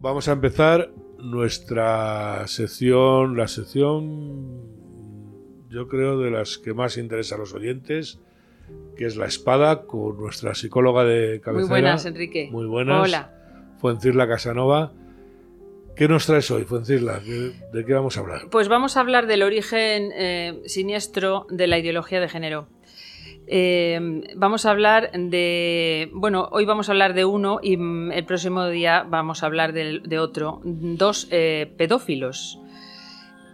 Vamos a empezar nuestra sección, la sección yo creo de las que más interesa a los oyentes, que es la espada con nuestra psicóloga de cabecera. Muy buenas, Enrique. Muy buenas. Hola. Fuencirla Casanova. ¿Qué nos traes hoy, Fuencirla? ¿De qué vamos a hablar? Pues vamos a hablar del origen eh, siniestro de la ideología de género. Eh, vamos a hablar de. Bueno, hoy vamos a hablar de uno y mm, el próximo día vamos a hablar de, otro. Dos eh, pedófilos.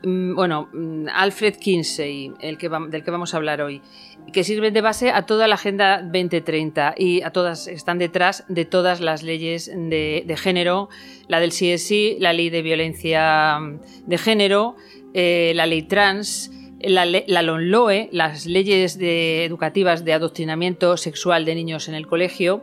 Mm, bueno, mm, Alfred Kinsey, el que del que vamos a hablar hoy, que sirven de base a toda la Agenda 2030 y a todas están detrás de todas las leyes de, género, la del CSI, la ley de violencia de género, eh, la ley trans la, la LONLOE, las leyes educativas de adoctrinamiento sexual de niños en el colegio,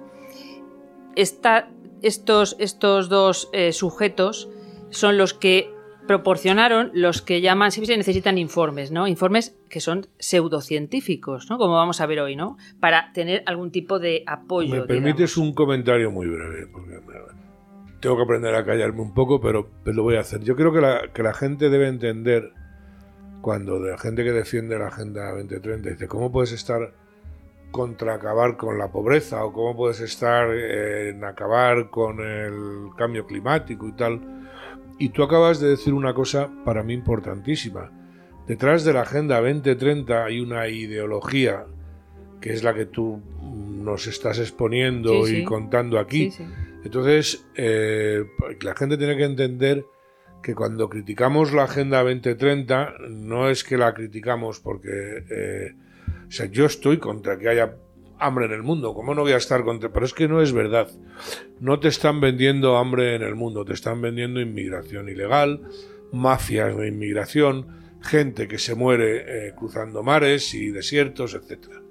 estos, estos, dos eh, sujetos son los que proporcionaron los que llaman, si se necesitan informes, ¿no? Informes que son pseudocientíficos, ¿no? Como vamos a ver hoy, ¿no? Para tener algún tipo de apoyo. Me permites un comentario muy breve, porque tengo que aprender a callarme un poco, pero, lo voy a hacer. Yo creo que la, que la gente debe entender cuando la gente que defiende la Agenda 2030 dice, ¿cómo puedes estar contra acabar con la pobreza o cómo puedes estar en acabar con el cambio climático y tal? Y tú acabas de decir una cosa para mí importantísima. Detrás de la Agenda 2030 hay una ideología que es la que tú nos estás exponiendo y contando aquí. Entonces, eh, la gente tiene que entender que cuando criticamos la Agenda 2030 no es que la criticamos porque, eh, o sea, yo estoy contra que haya hambre en el mundo, ¿cómo no voy a estar contra? Pero es que no es verdad. No te están vendiendo hambre en el mundo, te están vendiendo inmigración ilegal, mafias de inmigración, gente que se muere eh, cruzando mares y desiertos, etcétera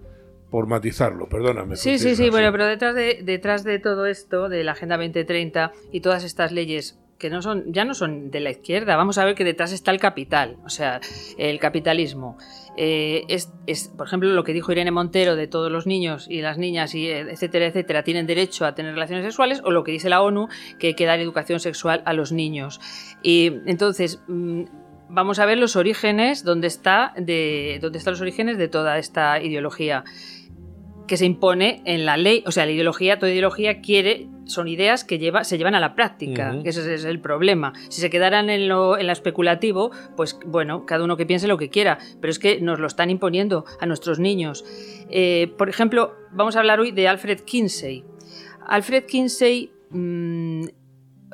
por matizarlo, perdóname. Sí, sí, sí, bueno, pero detrás de, detrás de todo esto, de la Agenda 2030 y todas estas leyes que no son, ya no son de la izquierda. Vamos a ver que detrás está el capital, o sea, el capitalismo. Eh, es, por ejemplo, lo que dijo Irene Montero de todos los niños y las niñas, y etcétera, etcétera, tienen derecho a tener relaciones sexuales, o lo que dice la ONU, que hay que dar educación sexual a los niños. Y entonces. Mm, vamos a ver los orígenes, dónde, está de, dónde están los orígenes de toda esta ideología que se impone en la ley. O sea, la ideología, toda ideología quiere, son ideas que lleva, se llevan a la práctica, ese es el problema. Si se quedaran en lo, en especulativo, pues bueno, cada uno que piense lo que quiera, pero es que nos lo están imponiendo a nuestros niños. Eh, por ejemplo, vamos a hablar hoy de Alfred Kinsey. Alfred Kinsey, mm,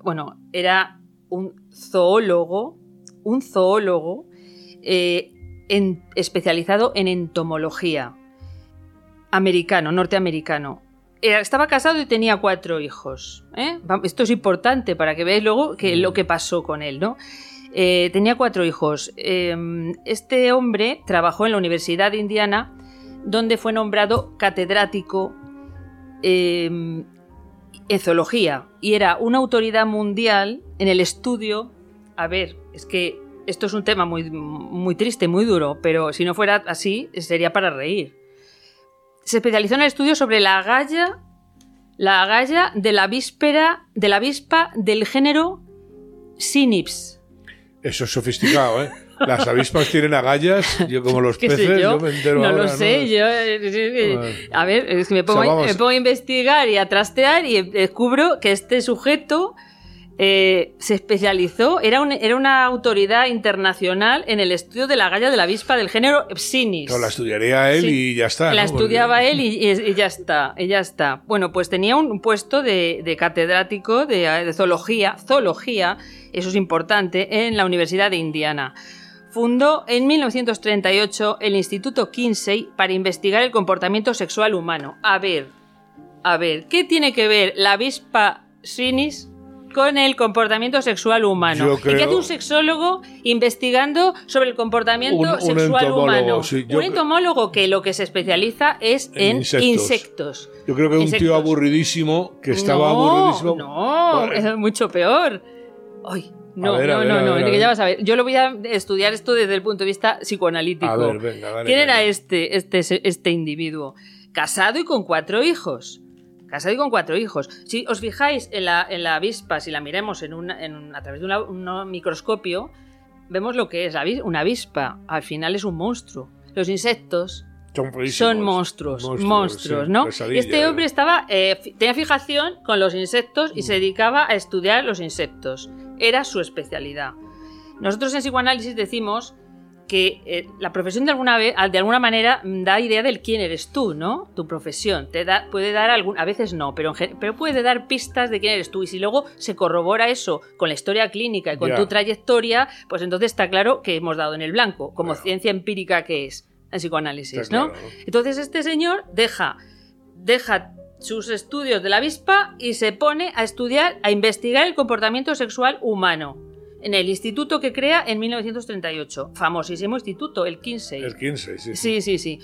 bueno, era un zoólogo, un zoólogo eh, especializado en entomología americano, norteamericano. Estaba casado y tenía cuatro hijos. ¿eh? Esto es importante para que veáis luego que, lo que pasó con él, ¿no? Eh, tenía cuatro hijos. Em, este hombre trabajó en la Universidad de Indiana, donde fue nombrado catedrático em, en zoología y era una autoridad mundial en el estudio. A ver, es que esto es un tema muy, muy triste, muy duro, pero si no fuera así, sería para reír se especializó en el estudio sobre la agalla, la agalla de la víspera, de la avispa del género Sinips. Eso es sofisticado, ¿eh? Las avispas tienen agallas, yo como los peces, yo? me entero No lo sé, yo... Eh, a ver, es que me pongo, me pongo a investigar y a trastear y descubro que este sujeto eh, se especializó, era, era una autoridad internacional en el estudio de la galla de la avispa del género Psinis. No, la estudiaría él y ya está. La estudiaba él y, ya está, y ya está. Bueno, pues tenía un puesto de, catedrático de, zoología, zoología, eso es importante, en la Universidad de Indiana. Fundó en 1938 el Instituto Kinsey para investigar el comportamiento sexual humano. A ver, a ver, ¿qué tiene que ver la avispa Sinis con el comportamiento sexual humano. ¿Y qué hace un sexólogo investigando sobre el comportamiento sexual humano? un entomólogo que lo que se especializa es en, insectos. Yo creo que es un tío aburridísimo que estaba aburridísimo. No, es mucho peor. Ay, no, no, no, no, ya vas a ver. Yo lo voy a estudiar esto desde el punto de vista psicoanalítico. A ver, venga, ¿Quién era este, este, este individuo? Casado y con cuatro hijos casado y con cuatro hijos. Si os fijáis en la, en la avispa, si la miremos en una- en un- a través de una- un microscopio, vemos lo que es una avispa. Al final es un monstruo. Los insectos Son, monstruos, monstruos, sí, ¿no? pesadilla, Este hombre estaba, eh, tenía fijación con los insectos y se dedicaba a estudiar los insectos. Era su especialidad. Nosotros en psicoanálisis decimos que eh, la profesión de alguna, vez, de alguna manera mm, da idea del quién eres tú, ¿no? Tu profesión. Te da, puede dar algún, a veces no, pero, pero puede dar pistas de quién eres tú. Y si luego se corrobora eso con la historia clínica y con tu trayectoria, pues entonces está claro que hemos dado en el blanco, como ciencia empírica que es en psicoanálisis, Está ¿no? claro, ¿no? Entonces este señor deja, deja sus estudios de la avispa y se pone a estudiar, a investigar el comportamiento sexual humano en el instituto que crea en 1938. Famosísimo instituto, el Kinsey. El 15, sí. Sí, sí, sí.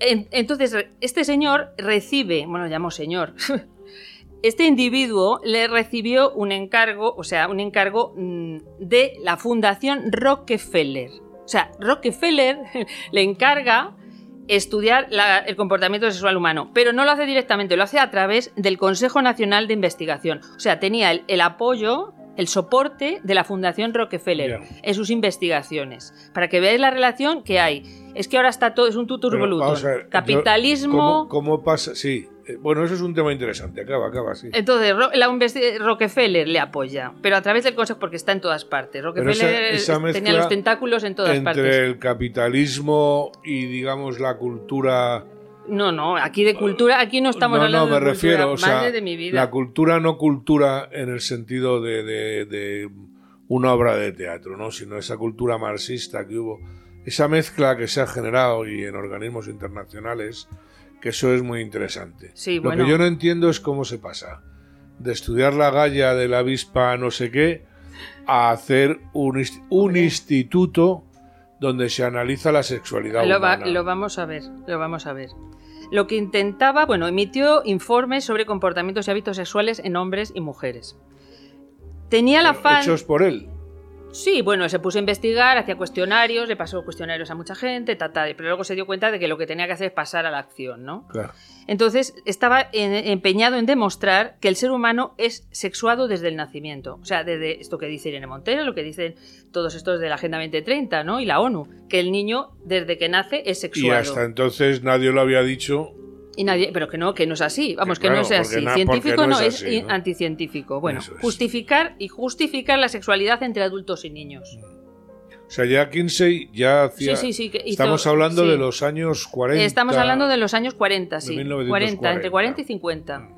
En- Entonces, este señor recibe, bueno, llamo señor, este individuo le recibió un encargo, o sea, un encargo mm, de la Fundación Rockefeller. O sea, Rockefeller le encarga estudiar la- el comportamiento sexual humano, pero no lo hace directamente, lo hace a través del Consejo Nacional de Investigación. O sea, tenía el, el apoyo, el soporte de la Fundación Rockefeller en sus investigaciones, para que veáis la relación que hay. Es que ahora está todo, es un a ver, yo- Capitalismo. ¿Cómo, cómo pasa? Sí. Eh, Bueno, eso es un tema interesante. Acaba, acaba, sí. Entonces, la Rockefeller le apoya, pero a través del Consejo, porque está en todas partes. Rockefeller esa tenía los tentáculos en todas Entre partes. el capitalismo y, digamos, la cultura. No, no, aquí de cultura, aquí no estamos no, hablando no, me de cultura. refiero, o sea, Madre de mi vida. la cultura no cultura en el sentido de, de- de una obra de teatro, ¿no? Sino esa cultura marxista que hubo, esa mezcla que se ha generado y en organismos internacionales, que eso es muy interesante. Sí, Lo bueno. que yo no entiendo es cómo se pasa de estudiar la galla de la avispa no sé qué a hacer un instituto donde se analiza la sexualidad Lo, va- humana. lo vamos a ver, lo vamos a ver. Lo que intentaba, bueno, emitió informes sobre comportamientos y hábitos sexuales en hombres y mujeres. Tenía el afán. Hechos por él. Sí, bueno, se puso a investigar, hacía cuestionarios, le pasó cuestionarios a mucha gente, ta, ta, pero luego se dio cuenta de que lo que tenía que hacer es pasar a la acción, ¿no? Claro. Entonces estaba en- empeñado en demostrar que el ser humano es sexuado desde el nacimiento. O sea, desde esto que dice Irene Montero, lo que dicen todos estos de la Agenda 2030, ¿no? Y la ONU, que el niño desde que nace es Y sexuado. hasta entonces nadie lo había dicho. Y nadie, pero que no, que no es así. Vamos, que, claro, no es porque así. Científico no es es, así, i- ¿no? anticientífico. Bueno, es. justificar y justificar la sexualidad entre adultos y niños. O sea, ya Kinsey ya hacía. Sí, sí, sí. que hizo- Estamos hablando de los años 40. Estamos hablando de los años 40, de sí. 1940. 40, entre 40 y 50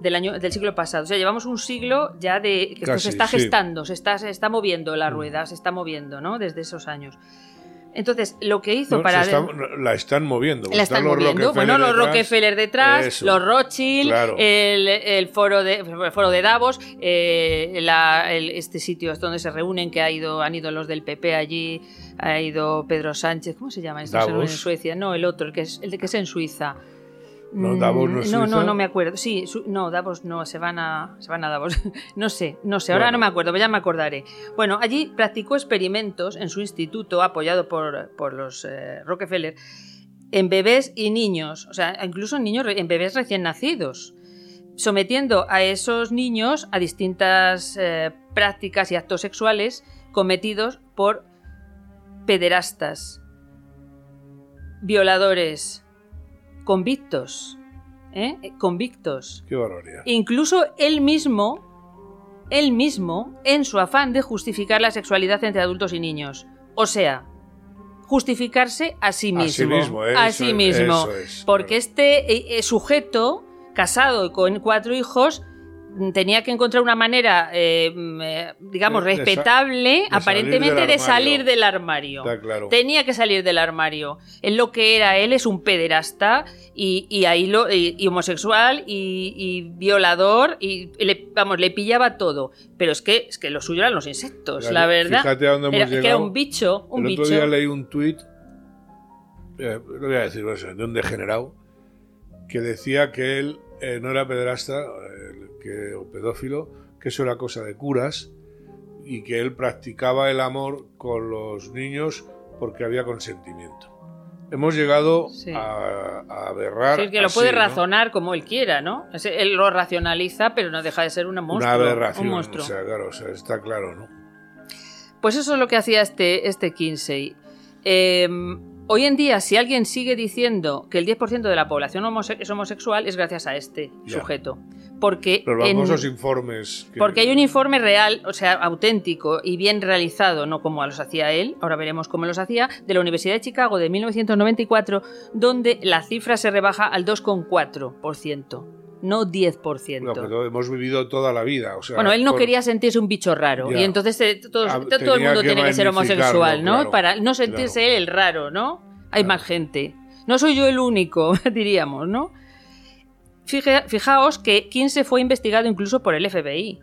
del año del siglo pasado. O sea, llevamos un siglo ya de que esto Casi, se está gestando, se está, se está moviendo la Mm. rueda, se está moviendo, ¿no? Desde esos años. Entonces, lo que hizo No, para está- la están moviendo. la están los moviendo. Bueno, los detrás. Rockefeller detrás, Eso. los Rothschild, Claro. el, el foro de el foro de Davos, eh, la- el- este sitio es donde se reúnen, que ha ido, han ido los del PP allí, ha ido Pedro Sánchez, ¿cómo se llama? Esto se en Suecia, no, el otro, el que es el que es en Suiza. No, Mm, Davos no es no, Suiza. no, no me acuerdo. Sí, su- no, Davos no, se van a, se van a Davos. no sé, no sé, ahora Bueno. no me acuerdo, pero ya me acordaré. Bueno, allí practicó experimentos en su instituto, apoyado por, por los eh, Rockefeller, en bebés y niños, o sea, incluso en niños, en bebés recién nacidos, sometiendo a esos niños a distintas eh, prácticas y actos sexuales cometidos por pederastas, violadores, convictos, ¿eh? convictos. Qué barbaridad. Incluso él mismo, él mismo, en su afán de justificar la sexualidad entre adultos y niños. O sea, justificarse a sí A mismo. sí mismo, a eso sí es, mismo. eso es, porque claro. este eh, eh, sujeto, casado y con cuatro hijos, tenía que encontrar una manera, eh, digamos, De- respetable, aparentemente, de salir del armario. Claro. Tenía que salir del armario. Él lo que era, él es un pederasta y, y ahí lo, y, y homosexual y, y violador y le, vamos, le pillaba todo. Pero es que, es que lo suyo eran los insectos, la verdad. Fíjate a dónde hemos Era, que era llegado. un bicho, un El bicho. otro día leí un tuit, eh, lo voy a decir, de un degenerado, que decía que él eh, no era pederasta que, o pedófilo, que eso era cosa de curas y que él practicaba el amor con los niños porque había consentimiento. hemos llegado Sí. a, a aberrar. Sí, que lo así, puede ¿no? razonar como él quiera, ¿no? Él lo racionaliza, pero no deja de ser una monstruo. Una aberración. un monstruo. O sea, claro, o sea, está claro, ¿no? Pues eso es lo que hacía este, este Kinsey. Eh, hoy en día, si alguien sigue diciendo que el 10% de la población homose- es homosexual, es gracias a este sujeto. Porque, Los en- informes. que- porque hay un informe real, o sea, auténtico y bien realizado, no como los hacía él, ahora veremos cómo los hacía, de la Universidad de Chicago de 1994, donde la cifra se rebaja al 2,4%, no 10%. Bueno, pero hemos vivido toda la vida. O sea, Bueno, él no por- quería sentirse un bicho raro Ya. y entonces eh, todos- Ah, todo el mundo tiene que ser homosexual, ¿no? claro, Para no sentirse él el raro, ¿no? Hay Claro. más gente. No soy yo el único, diríamos, ¿no? Fijaos que Kinsey fue investigado incluso por el FBI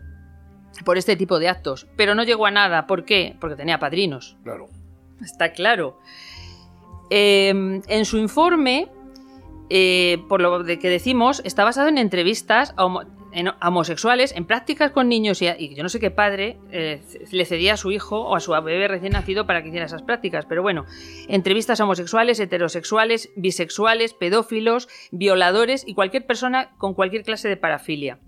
por este tipo de actos, pero no llegó a nada. ¿Por qué? Porque tenía padrinos. Claro. Está claro. Eh, en su informe, eh, por lo de que decimos, está basado en entrevistas a, en- homosexuales, en prácticas con niños y, y yo no sé qué padre eh, le cedía a su hijo o a su bebé recién nacido para que hiciera esas prácticas. Pero bueno, entrevistas a homosexuales, heterosexuales, bisexuales, pedófilos, violadores y cualquier persona con cualquier clase de parafilia.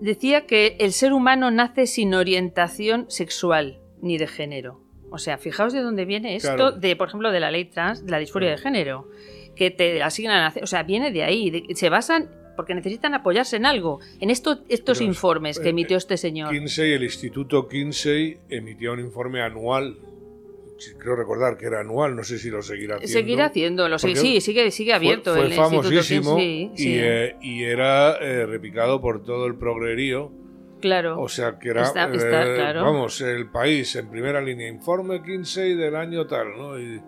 Decía que el ser humano nace sin orientación sexual ni de género. O sea, fijaos de dónde viene esto, Claro. de, por ejemplo, de la ley trans, de la disforia de género, que te asignan, a- o sea, viene de ahí, de- se basan porque necesitan apoyarse en algo, en esto, estos Pero, informes que eh, emitió este señor. Kinsey, el Instituto Kinsey, emitía un informe anual. Creo recordar que era anual, no sé si lo seguirá haciendo. Seguirá haciéndolo, sí, sí, sigue, sigue Fue- abierto Fue, el Instituto famosísimo Kinsey, y, sí, eh, y era eh, repicado por todo el progrerío. claro. O sea que era, Está- está eh, claro. vamos, el país en primera línea, informe Kinsey del año tal, ¿no? Y,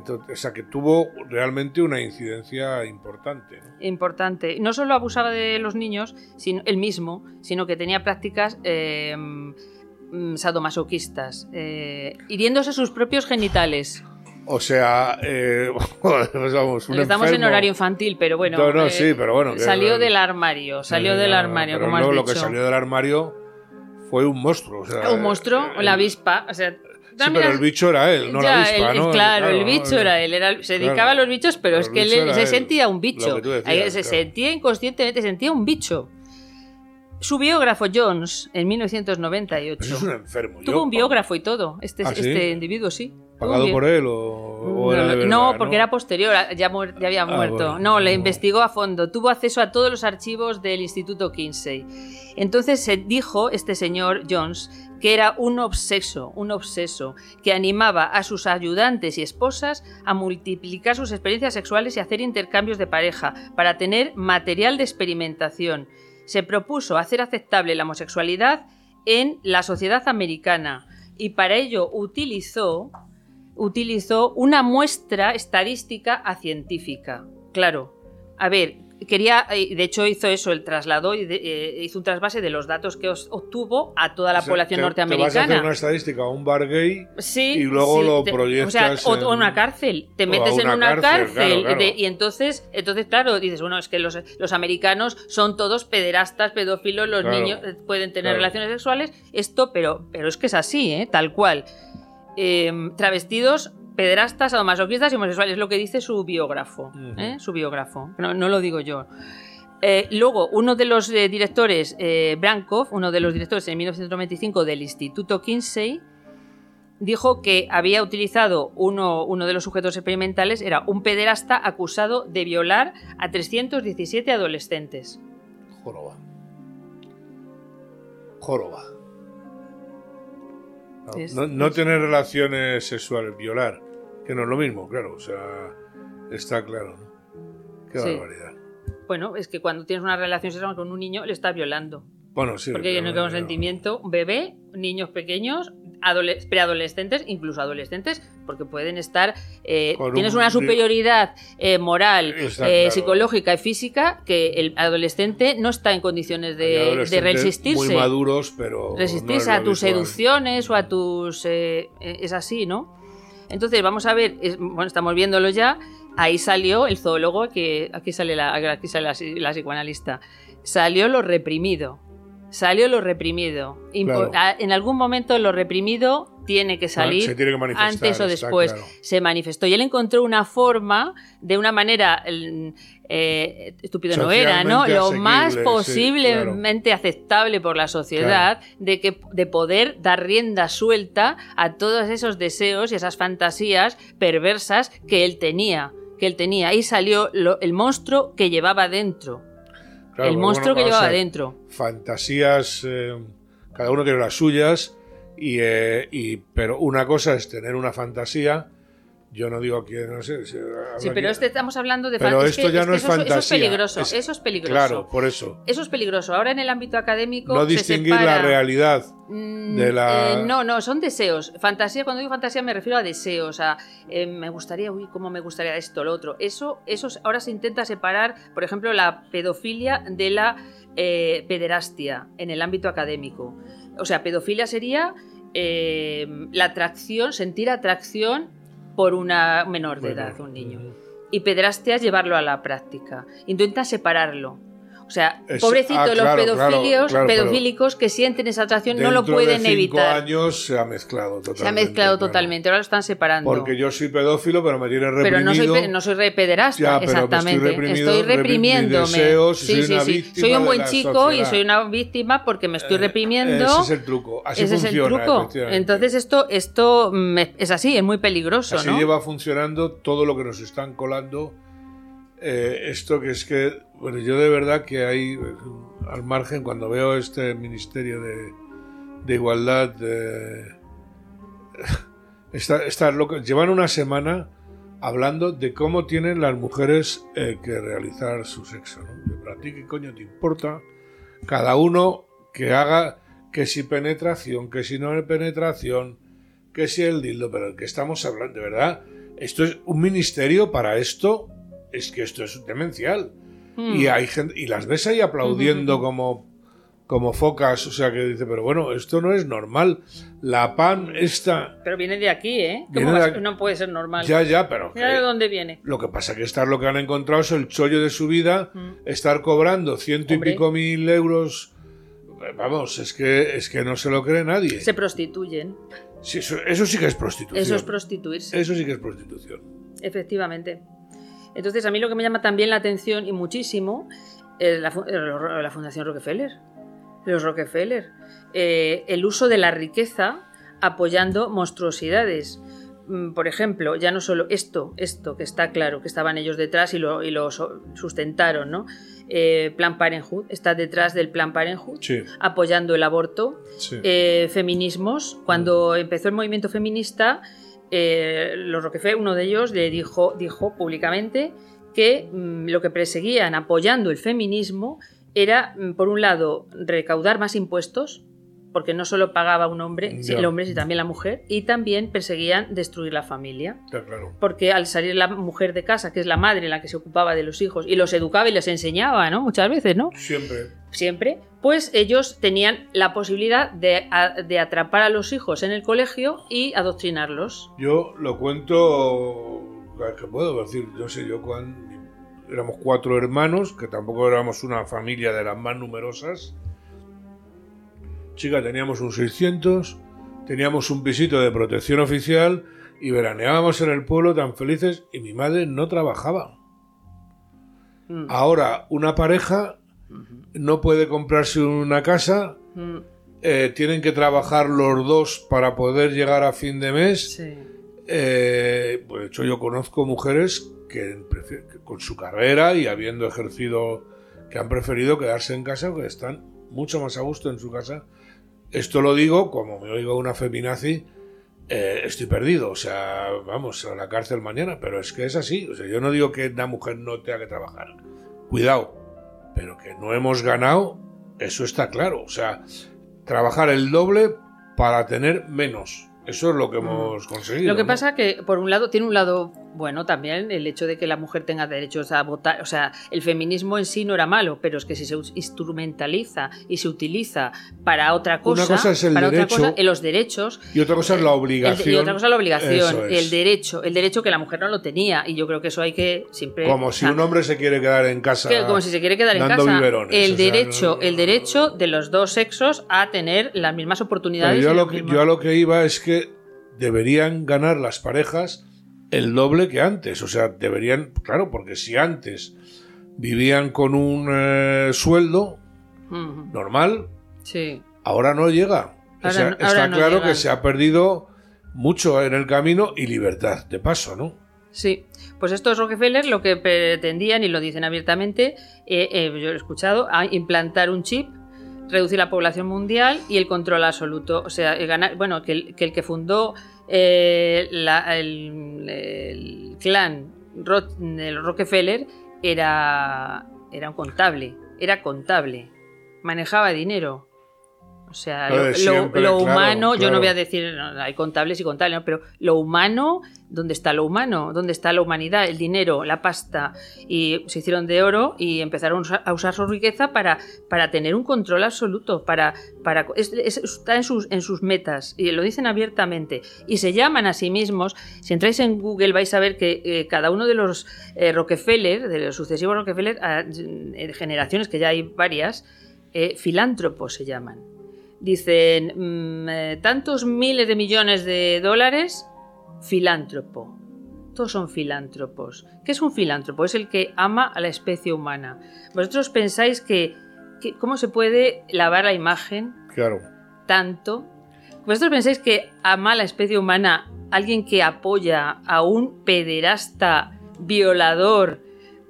o sea que tuvo realmente una incidencia importante. ¿no? Importante. No solo abusaba de los niños, sino él mismo, sino que tenía prácticas eh, mm, sadomasoquistas, eh, hiriéndose sus propios genitales. O sea, eh, pues vamos, un Estamos en enfermo. horario infantil, pero bueno. No, no, eh, sí, pero bueno, que- Salió del armario, salió del armario, pero como lo que salió del armario fue un monstruo. O sea, Un monstruo, eh, la avispa. O sea, Sí, pero el bicho era él, no Ya, la avispa, el- claro, el bicho era él, era- se dedicaba a los bichos, pero es que él se sentía un bicho. se sentía inconscientemente, sentía un bicho. Su biógrafo Jones, en 1998, Pues es un enfermo. tuvo Yo, un biógrafo y todo. Este, ¿Ah, sí? este individuo, sí. ¿Pagado por él o, o no, era de no, verdad, no, porque era posterior, ya, muer- ya había Ah, muerto. bueno. no, le investigó a fondo. Tuvo acceso a todos los archivos del Instituto Kinsey. Entonces se dijo este señor Jones que era un obseso, un obseso, que animaba a sus ayudantes y esposas a multiplicar sus experiencias sexuales y hacer intercambios de pareja para tener material de experimentación. Se propuso hacer aceptable la homosexualidad en la sociedad americana y para ello utilizó utilizó una muestra estadística a científica. Claro. A ver, quería, eh, de hecho hizo eso, el traslado y de- eh, hizo un trasvase de los datos que os- obtuvo a toda la O sea, población te- Te vas a hacer norteamericana. una estadística un bar gay Sí, y luego sí, lo te- proyectas O sea, o, en- o una cárcel. Te metes en una cárcel, cárcel. claro, claro. de- y entonces, entonces, claro, dices, bueno, es que los, los americanos son todos pederastas, pedófilos, los Claro, niños eh, pueden tener relaciones sexuales. Esto, pero, pero es que es así, ¿eh? tal cual. Eh, travestidos, pederastas, sadomasoquistas y homosexuales, es lo que dice su biógrafo. ¿eh? Su biógrafo. No, no lo digo yo. Eh, luego, uno de los eh, directores, Brankov, uno de los directores en 1995 del Instituto Kinsey, dijo que había utilizado uno, uno de los sujetos experimentales, era un pederasta acusado de violar a 317 adolescentes. Joroba. Joroba. No, Es- no- no tener relaciones sexuales, violar, que no es lo mismo, claro, o sea, está claro, ¿no? Qué Sí. barbaridad. Bueno, es que cuando tienes una relación sexual con un niño, le estás violando. Bueno, sí. Porque no hay consentimiento, bebé, niños pequeños, preadolescentes, incluso adolescentes, porque pueden estar. eh, tienes un- una superioridad eh, moral, eh, psicológica y física que el adolescente no está en condiciones de, resistirse. Muy maduros, pero. resistirse es a tus habitual. seducciones o a tus... es así, ¿no? Entonces, vamos a ver, es- bueno, estamos viéndolo ya, ahí salió el zoólogo, que aquí sale la, aquí sale la, la psicoanalista, salió lo reprimido. Salió lo reprimido. En algún momento lo reprimido tiene que salir antes o después. Se manifestó y él encontró una forma, de una manera eh, estúpido no era, ¿no? Lo más posiblemente aceptable por la sociedad de que de poder dar rienda suelta a todos esos deseos y esas fantasías perversas que él tenía, que él tenía. Y salió el monstruo que llevaba dentro. El monstruo que llevaba dentro. Fantasías, eh, cada uno tiene las suyas eh, y, pero una cosa es tener una fantasía. Yo no digo que no sé. sí, pero este estamos hablando de Pero esto ya no es, fantasía. Eso es peligroso. eso es peligroso. Claro, por eso. Eso es peligroso. Ahora en el ámbito académico. No distinguir la realidad mm, de la. Eh, no, no, son deseos. Fantasía, cuando digo fantasía me refiero a deseos. A eh, me gustaría, uy, cómo me gustaría esto, lo otro. Eso, eso ahora se intenta separar, por ejemplo, la pedofilia de la pederastia en el ámbito académico. O sea, pedofilia sería eh, la atracción, sentir atracción por una menor de edad, un niño. Y pedrastia es llevarlo a la práctica. Intenta separarlo. O sea, pobrecitos ah, los pedofilios, pedofílicos que sienten esa atracción no lo pueden de cinco evitar. años se ha mezclado totalmente. Se ha mezclado totalmente, ahora lo están separando. Porque yo soy pedófilo, pero me tiene reprimido. Pero no soy, no soy pederasta, exactamente. Estoy, reprimiéndome. sí, sí, sí. Soy un buen chico y soy una víctima porque me estoy eh, reprimiendo. ese es el truco. Así ese funciona, es el truco. Entonces esto, esto es así, es muy peligroso. Así lleva funcionando todo lo que nos están colando. Eh, esto que es que bueno, yo de verdad que hay, al margen, cuando veo este Ministerio de, Igualdad, llevan una semana hablando de cómo tienen las mujeres eh, que realizar su sexo. ¿no? ¿A ti qué coño te importa? Cada uno que haga que si penetración, que si no hay penetración, que si el dildo, pero el que estamos hablando, de verdad, esto es un ministerio para esto, es que esto es demencial. Hmm. Y hay gente, y las ves ahí aplaudiendo como, como focas, o sea que dice, pero bueno, esto no es normal. La pan esta. Pero viene de aquí, ¿eh? No puede ser normal. Ya, ya, pero. Mira de dónde viene. Lo que pasa que estar lo que han encontrado es el chollo de su vida, hmm. estar cobrando ciento y pico mil euros. Vamos, es que, es que no se lo cree nadie. Se prostituyen. eso, eso sí que es prostitución. Eso es prostituirse. Eso sí que es prostitución. Efectivamente. Entonces, a mí lo que me llama también la atención y muchísimo es la, Fundación Rockefeller. Los Rockefeller. Eh, el uso de la riqueza apoyando monstruosidades. Mm, por ejemplo, ya no solo esto, esto que está claro, que estaban ellos detrás y lo, sustentaron, ¿no? Eh, Plan Parenthood está detrás del Plan Parenthood, apoyando el aborto, eh, feminismos. Cuando empezó el movimiento feminista, eh, los Rockefeller, uno de ellos, le dijo, dijo públicamente que mm, lo que perseguían apoyando el feminismo era, mm, por un lado, recaudar más impuestos, porque no solo pagaba un hombre, el hombre, sino también la mujer, y también perseguían destruir la familia. Porque al salir la mujer de casa, que es la madre la que se ocupaba de los hijos, y los educaba y les enseñaba, ¿no? Muchas veces, ¿no? Siempre. Siempre. Pues ellos tenían la posibilidad de, de atrapar a los hijos en el colegio y adoctrinarlos. Yo lo cuento, que puedo decir, yo sé, yo cuando éramos cuatro hermanos, que tampoco éramos una familia de las más numerosas, Chica, teníamos un 600, teníamos un pisito de protección oficial y veraneábamos en el pueblo tan felices y mi madre no trabajaba. Mm. Ahora, una pareja no puede comprarse una casa, mm. eh, tienen que trabajar los dos para poder llegar a fin de mes. Eh, pues de hecho, yo conozco mujeres que, con su carrera y habiendo ejercido, que han preferido quedarse en casa, que están mucho más a gusto en su casa esto lo digo, como me oigo una feminazi, eh, estoy perdido. O sea, vamos a la cárcel mañana, pero es que es así. O sea, yo no digo que una mujer no tenga que trabajar. Cuidado. Pero que no hemos ganado, eso está claro. O sea, trabajar el doble para tener menos. Eso es lo que hemos conseguido. Lo que pasa que, por un lado, tiene un lado Bueno, también el hecho de que la mujer tenga derechos a votar, o sea, el feminismo en sí no era malo, pero es que si se instrumentaliza y se utiliza para otra cosa, Una cosa es el para otra derecho cosa, en los derechos, y otra cosa es la el- obligación. y otra cosa es la obligación, es. el derecho, el derecho que la mujer no lo tenía, y yo creo que eso hay que siempre. Como si un hombre se quiere quedar en casa. que como si se quiere quedar en casa. el sea, derecho, no- el derecho de los dos sexos a tener las mismas oportunidades. yo, lo que, yo a lo que iba es que deberían ganar las parejas el doble que antes. O sea, deberían, claro, porque si antes vivían con un eh, sueldo normal, Sí. ahora no llega. O Ahora sea, no- está no claro llegan. que se ha perdido mucho en el camino y libertad, de paso, ¿no? Sí, pues estos Rockefeller lo que pretendían, y lo dicen abiertamente, eh, eh, yo lo he escuchado, a implantar un chip, reducir la población mundial y el control absoluto. O sea, el ganar, bueno, que el que, el que fundó eh, la- el, clan el Rockefeller era, era un contable, era contable, manejaba dinero. O sea, Lo claro, humano, yo no voy a decir, no, hay contables y contables, ¿no? pero lo humano, ¿dónde está lo humano? ¿Dónde está la humanidad? El dinero, la pasta. Y se hicieron de oro y empezaron a usar- su riqueza para, para tener un control absoluto, para, para es- es- está en sus, en sus metas, y lo dicen abiertamente. Y se llaman a sí mismos, si entráis en Google vais a ver que eh, cada uno de los eh, Rockefeller, de los sucesivos Rockefeller, a- en generaciones, que ya hay varias, eh, filántropos se llaman dicen mm, eh, tantos miles de millones de dólares, filántropo. Todos son filántropos. ¿Qué es un filántropo? Es el que ama a la especie humana. ¿Vosotros pensáis que, que- cómo se puede lavar la imagen Claro. tanto? ¿Vosotros pensáis que ama a la especie humana alguien que apoya a un pederasta violador,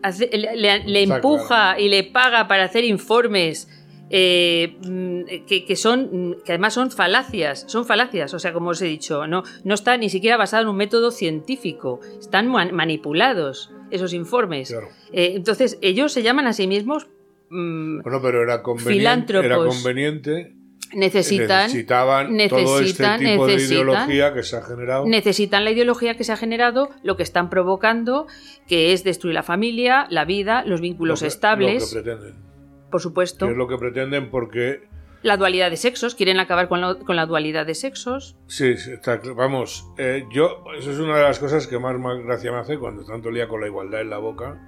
hace- le, le- le Está empuja y le paga para hacer informes eh, mm, que, que son que además son falacias, son falacias, o sea, como os he dicho, no, no está ni siquiera basado en un método científico, están man- manipulados esos informes. Claro. Eh, entonces, ellos se llaman a sí mismos mm, Bueno, pero era conveniente, Filántropos. era conveniente necesitan necesitaban todo este necesitan- tipo de necesitan- ideología que se ha generado. necesitan la ideología que se ha generado, lo que están provocando, que es destruir la familia, la vida, los vínculos lo que- estables, Lo que pretenden. Por supuesto. Que es lo que pretenden porque La dualidad de sexos, quieren acabar con la, con la dualidad de sexos. Sí, sí, está vamos, eh, yo, eso es una de las cosas que más, más gracia me hace cuando tanto lía con la igualdad en la boca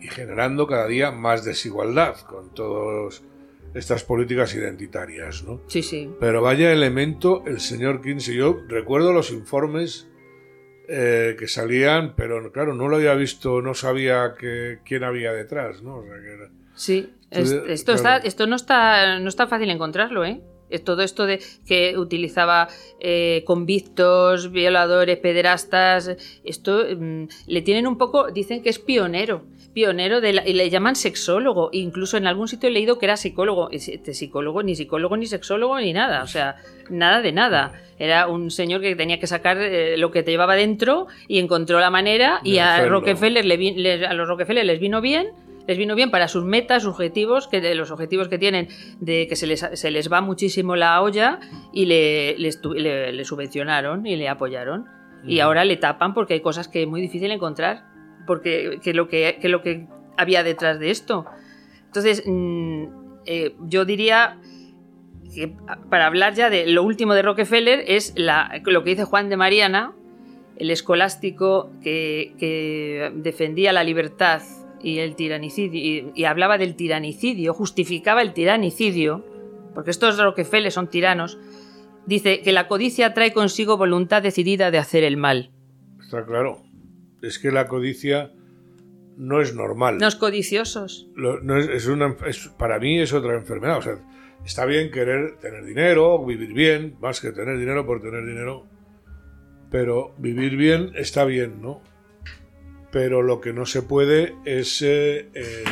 y generando cada día más desigualdad con todas estas políticas identitarias, ¿no? Sí, sí. Pero vaya elemento el señor Kinsey. Yo recuerdo los informes eh, que salían, pero claro, no lo había visto, no sabía que, quién había detrás, ¿no? O sea, que era- Sí, Sí, Es- esto, claro. está, esto no está, no está fácil encontrarlo, ¿eh? Todo esto de que utilizaba eh, convictos, violadores, pederastas, esto mm, le tienen un poco, dicen que es pionero, pionero de la- y le llaman sexólogo, incluso en algún sitio he leído que era psicólogo, este psicólogo, ni psicólogo, ni sexólogo, ni nada, o sea, nada de nada. Era un señor que tenía que sacar eh, lo que te llevaba dentro y encontró la manera y a. Rockefeller le vi- le- a los Rockefeller les vino bien les vino bien para sus metas, sus objetivos, que de los objetivos que tienen, de que se les, se les va muchísimo la olla y le, les le- le subvencionaron y le apoyaron. Y ahora le tapan porque hay cosas que es muy difícil encontrar, porque que lo que, que lo que había detrás de esto. Entonces, mm, eh, yo diría que para hablar ya de lo último de Rockefeller es la, lo que dice Juan de Mariana, el escolástico que, que defendía la libertad y el tiranicidio, y, y hablaba del tiranicidio, justificaba el tiranicidio, porque estos Rockefeller son tiranos, dice que la codicia trae consigo voluntad decidida de hacer el mal. Está claro. Es que la codicia no es normal. Codiciosos. Lo- no es, es una, es- para mí es otra enfermedad. O sea, está bien querer tener dinero, vivir bien, más que tener dinero por tener dinero. Pero vivir bien está bien, ¿no? Pero lo que no se puede es eh, eh,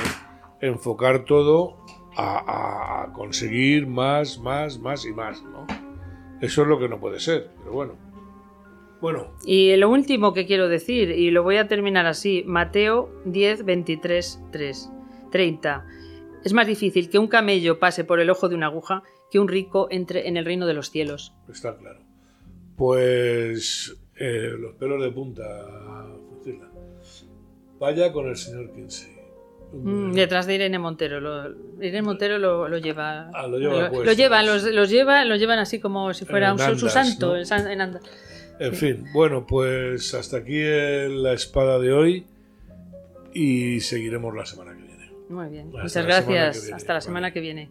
enfocar todo a, conseguir más, más, más y más, ¿no? Eso es lo que no puede ser, pero bueno. Bueno, Y lo último que quiero decir, y lo voy a terminar así, Mateo 10, 23, 3, 30. Es más difícil que un camello pase por el ojo de una aguja que un rico entre en el reino de los cielos. Está claro. Pues Eh, los pelos de punta. Vaya con el señor Kinsey. Mm, detrás de Irene Montero. Lo- Irene Montero lo, lo lleva. Ah, lo lleva lo, llevan, los, los lleva, los llevan así como si fuera un, su- su andas, santo. en anda. En fin, bueno, pues hasta aquí la espada de hoy y seguiremos la semana que viene. Muy bien. Hasta Muchas gracias. Hasta la semana que viene.